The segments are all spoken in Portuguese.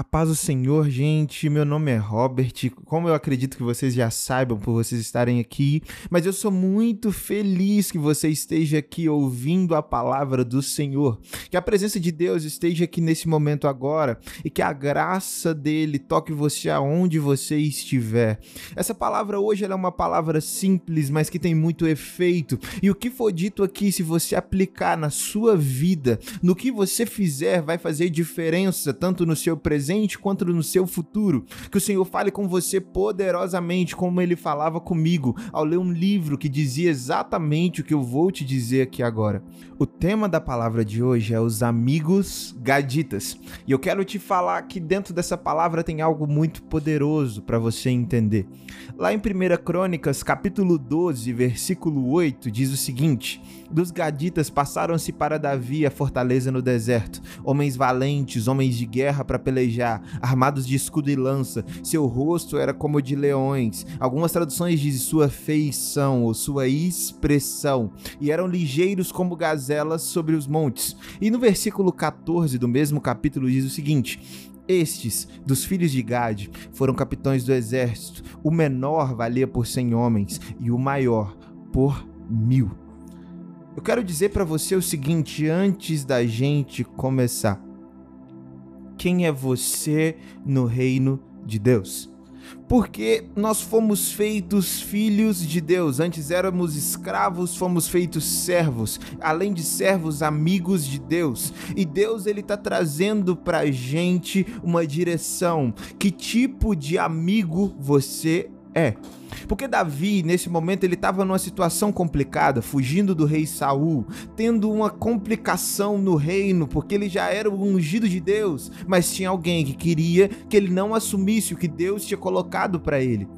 A paz do Senhor, gente. Meu nome é Robert. Como eu acredito que vocês já saibam por vocês estarem aqui, mas eu sou muito feliz que você esteja aqui ouvindo a palavra do Senhor. Que a presença de Deus esteja aqui nesse momento agora e que a graça dele toque você aonde você estiver. Essa palavra hoje é uma palavra simples, mas que tem muito efeito. E o que for dito aqui, se você aplicar na sua vida, no que você fizer, vai fazer diferença tanto no seu presente presente quanto no seu futuro. Que o Senhor fale com você poderosamente, como ele falava comigo ao ler um livro que dizia exatamente o que eu vou te dizer aqui agora. O tema da palavra de hoje é os amigos gaditas. E eu quero te falar que dentro dessa palavra tem algo muito poderoso para você entender. Lá em 1 Crônicas, capítulo 12, versículo 8, diz o seguinte: Dos gaditas passaram-se para Davi a fortaleza no deserto, homens valentes, homens de guerra para pelejar, armados de escudo e lança. Seu rosto era como o de leões. Algumas traduções dizem sua feição ou sua expressão, e eram ligeiros como gazelas sobre os montes. E no versículo 14 do mesmo capítulo diz o seguinte: estes, dos filhos de Gade, foram capitães do exército. O menor valia por cem homens e o maior por mil. Eu quero dizer para você o seguinte antes da gente começar: quem é você no reino de Deus? porque nós fomos feitos filhos de Deus. Antes éramos escravos, fomos feitos servos. Além de servos, amigos de Deus. E Deus ele tá trazendo pra gente uma direção. Que tipo de amigo você é? Porque Davi, nesse momento, ele estava numa situação complicada, fugindo do rei Saul, tendo uma complicação no reino, porque ele já era o ungido de Deus, mas tinha alguém que queria que ele não assumisse o que Deus tinha colocado para ele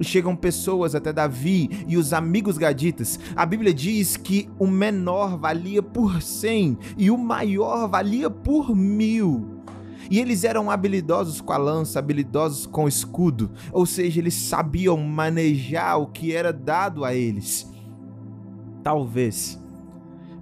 chegam pessoas até Davi e os amigos gaditas. A Bíblia diz que o menor valia por cem e o maior valia por mil. E eles eram habilidosos com a lança, habilidosos com o escudo, ou seja, eles sabiam manejar o que era dado a eles. Talvez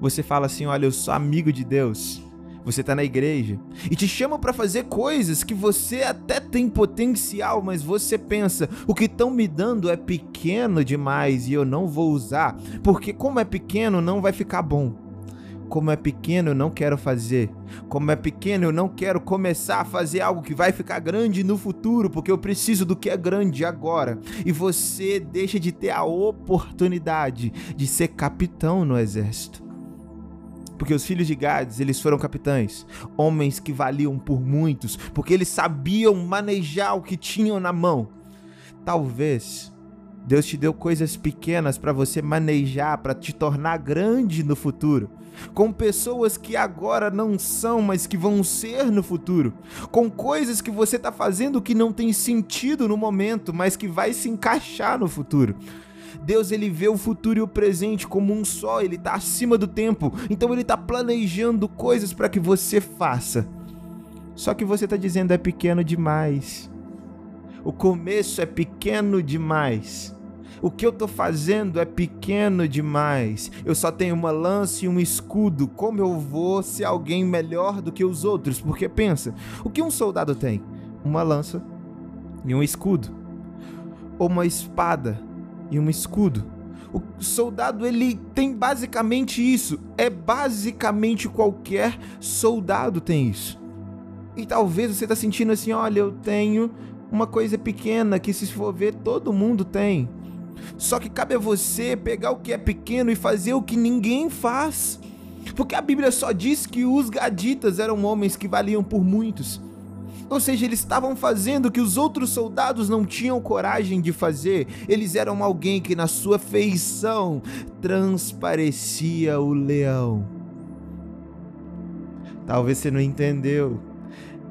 você fala assim: olha, eu sou amigo de Deus. Você está na igreja e te chamam para fazer coisas que você até tem potencial, mas você pensa: o que estão me dando é pequeno demais e eu não vou usar, porque como é pequeno não vai ficar bom. Como é pequeno, eu não quero fazer. Como é pequeno, eu não quero começar a fazer algo que vai ficar grande no futuro, porque eu preciso do que é grande agora. E você deixa de ter a oportunidade de ser capitão no exército. Porque os filhos de Gades, eles foram capitães, homens que valiam por muitos, porque eles sabiam manejar o que tinham na mão. Talvez Deus te deu coisas pequenas para você manejar, para te tornar grande no futuro. Com pessoas que agora não são, mas que vão ser no futuro. Com coisas que você está fazendo que não tem sentido no momento, mas que vai se encaixar no futuro. Deus ele vê o futuro e o presente como um só, ele está acima do tempo. Então ele está planejando coisas para que você faça. Só que você está dizendo é pequeno demais. O começo é pequeno demais. O que eu estou fazendo é pequeno demais. Eu só tenho uma lança e um escudo. Como eu vou ser alguém melhor do que os outros? Porque pensa, o que um soldado tem? Uma lança e um escudo. Ou uma espada e um escudo. O soldado ele tem basicamente isso. É basicamente qualquer soldado tem isso. E talvez você está sentindo assim, olha, eu tenho uma coisa pequena que se for ver todo mundo tem. Só que cabe a você pegar o que é pequeno e fazer o que ninguém faz. Porque a Bíblia só diz que os gaditas eram homens que valiam por muitos. Ou seja, eles estavam fazendo o que os outros soldados não tinham coragem de fazer. Eles eram alguém que na sua feição transparecia o leão. Talvez você não entendeu.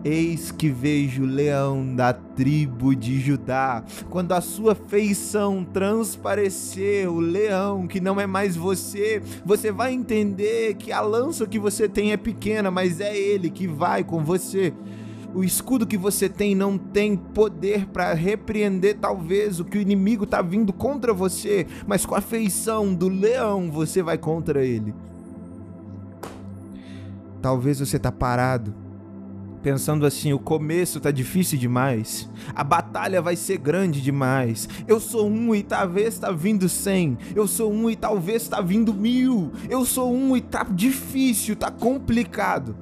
Eis que vejo o leão da tribo de Judá. Quando a sua feição transparecer, o leão que não é mais você, você vai entender que a lança que você tem é pequena, mas é ele que vai com você. O escudo que você tem não tem poder para repreender talvez o que o inimigo está vindo contra você, mas com a feição do leão você vai contra ele. Talvez você está parado pensando assim: o começo tá difícil demais, a batalha vai ser grande demais. Eu sou um e talvez tá vindo cem, eu sou um e talvez tá vindo mil, eu sou um e tá difícil, tá complicado.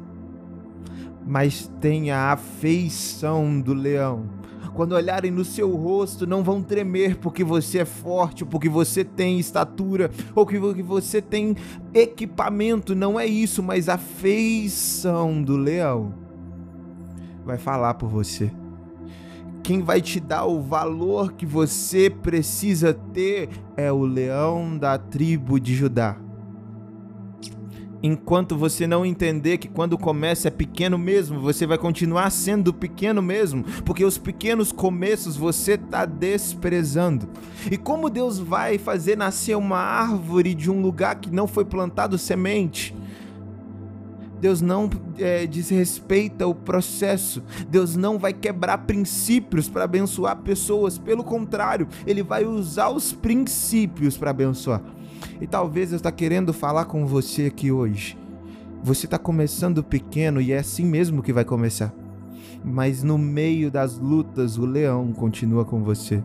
Mas tenha a afeição do leão. Quando olharem no seu rosto, não vão tremer porque você é forte, porque você tem estatura, ou que você tem equipamento. Não é isso, mas a feição do leão vai falar por você. Quem vai te dar o valor que você precisa ter é o leão da tribo de Judá. Enquanto você não entender que quando começa é pequeno mesmo, você vai continuar sendo pequeno mesmo, porque os pequenos começos você está desprezando. E como Deus vai fazer nascer uma árvore de um lugar que não foi plantado semente? Deus não é, desrespeita o processo. Deus não vai quebrar princípios para abençoar pessoas. Pelo contrário, Ele vai usar os princípios para abençoar. E talvez eu está querendo falar com você aqui hoje. Você está começando pequeno e é assim mesmo que vai começar. Mas no meio das lutas, o leão continua com você.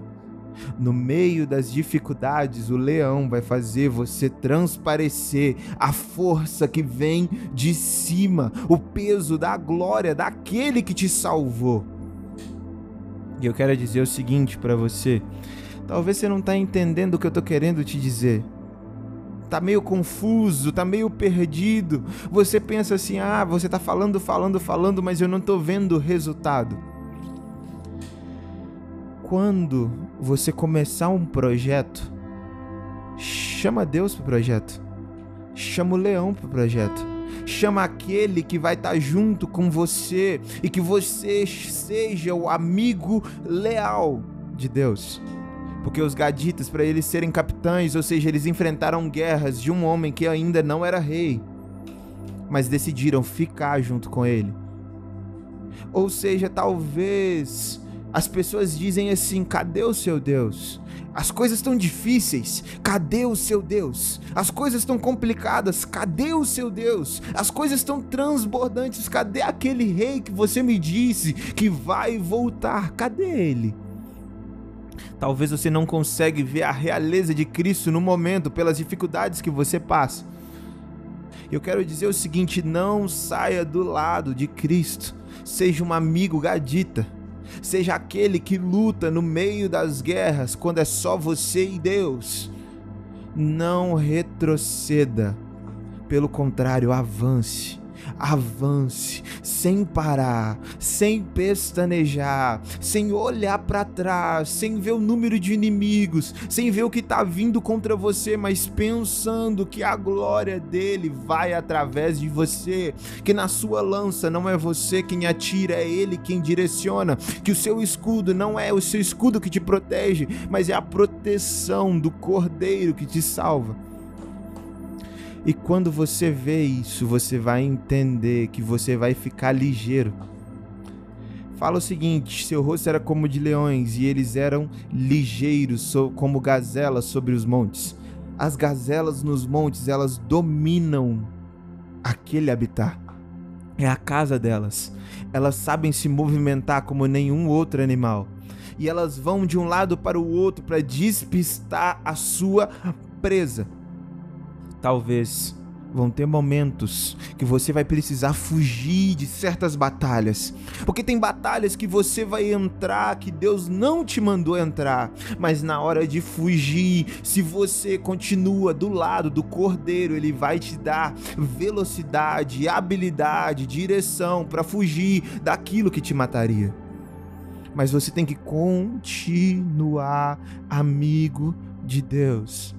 No meio das dificuldades, o leão vai fazer você transparecer a força que vem de cima, o peso da glória daquele que te salvou. E eu quero dizer o seguinte para você: talvez você não está entendendo o que eu estou querendo te dizer. Tá meio confuso, tá meio perdido. Você pensa assim: ah, você tá falando, falando, falando, mas eu não estou vendo o resultado quando você começar um projeto, chama Deus pro projeto. Chama o leão pro projeto. Chama aquele que vai estar tá junto com você e que você seja o amigo leal de Deus. Porque os gaditas, para eles serem capitães, ou seja, eles enfrentaram guerras de um homem que ainda não era rei, mas decidiram ficar junto com ele. Ou seja, talvez as pessoas dizem assim: cadê o seu Deus? As coisas estão difíceis, cadê o seu Deus? As coisas estão complicadas, cadê o seu Deus? As coisas estão transbordantes, cadê aquele rei que você me disse que vai voltar? Cadê ele? Talvez você não consegue ver a realeza de Cristo no momento pelas dificuldades que você passa. Eu quero dizer o seguinte: não saia do lado de Cristo. Seja um amigo gadita Seja aquele que luta no meio das guerras quando é só você e Deus. Não retroceda. Pelo contrário, avance avance sem parar, sem pestanejar, sem olhar para trás, sem ver o número de inimigos, sem ver o que está vindo contra você, mas pensando que a glória dele vai através de você, que na sua lança não é você quem atira, é ele quem direciona, que o seu escudo não é o seu escudo que te protege, mas é a proteção do cordeiro que te salva. E quando você vê isso, você vai entender que você vai ficar ligeiro. Fala o seguinte: seu rosto era como de leões e eles eram ligeiros, como gazelas sobre os montes. As gazelas nos montes, elas dominam aquele habitat. É a casa delas. Elas sabem se movimentar como nenhum outro animal. E elas vão de um lado para o outro para despistar a sua presa talvez vão ter momentos que você vai precisar fugir de certas batalhas. Porque tem batalhas que você vai entrar que Deus não te mandou entrar, mas na hora de fugir, se você continua do lado do cordeiro, ele vai te dar velocidade, habilidade, direção para fugir daquilo que te mataria. Mas você tem que continuar amigo de Deus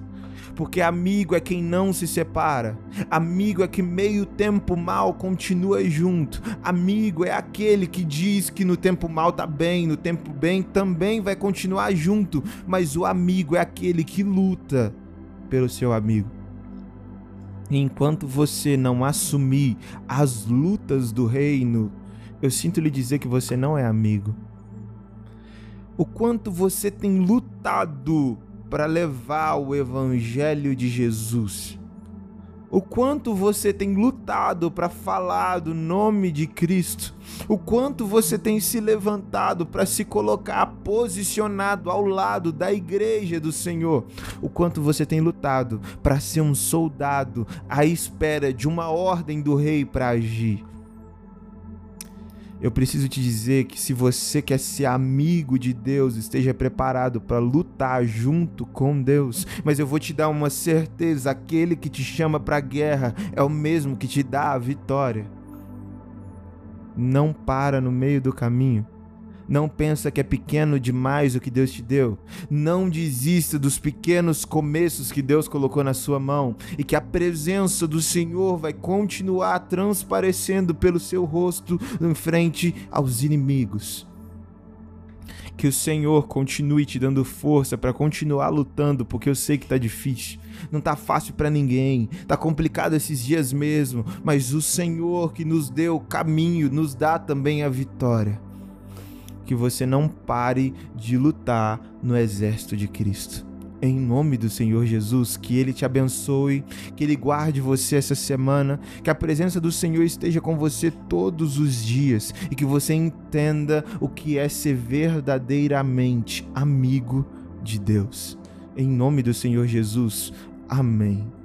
porque amigo é quem não se separa. Amigo é que meio tempo mal continua junto. Amigo é aquele que diz que no tempo mal tá bem, no tempo bem também vai continuar junto, mas o amigo é aquele que luta pelo seu amigo. Enquanto você não assumir as lutas do reino, eu sinto lhe dizer que você não é amigo. O quanto você tem lutado para levar o evangelho de Jesus. o quanto você tem lutado para falar do nome de Cristo, o quanto você tem se levantado para se colocar posicionado ao lado da igreja do Senhor, o quanto você tem lutado para ser um soldado à espera de uma ordem do rei para agir eu preciso te dizer que se você quer ser amigo de Deus, esteja preparado para lutar junto com Deus. Mas eu vou te dar uma certeza: aquele que te chama para a guerra é o mesmo que te dá a vitória. Não para no meio do caminho. Não pensa que é pequeno demais o que Deus te deu. Não desista dos pequenos começos que Deus colocou na sua mão e que a presença do Senhor vai continuar transparecendo pelo seu rosto em frente aos inimigos. Que o Senhor continue te dando força para continuar lutando, porque eu sei que tá difícil. Não tá fácil para ninguém, tá complicado esses dias mesmo, mas o Senhor que nos deu o caminho nos dá também a vitória que você não pare de lutar no exército de Cristo. Em nome do Senhor Jesus, que Ele te abençoe, que Ele guarde você essa semana, que a presença do Senhor esteja com você todos os dias e que você entenda o que é ser verdadeiramente amigo de Deus. Em nome do Senhor Jesus, amém.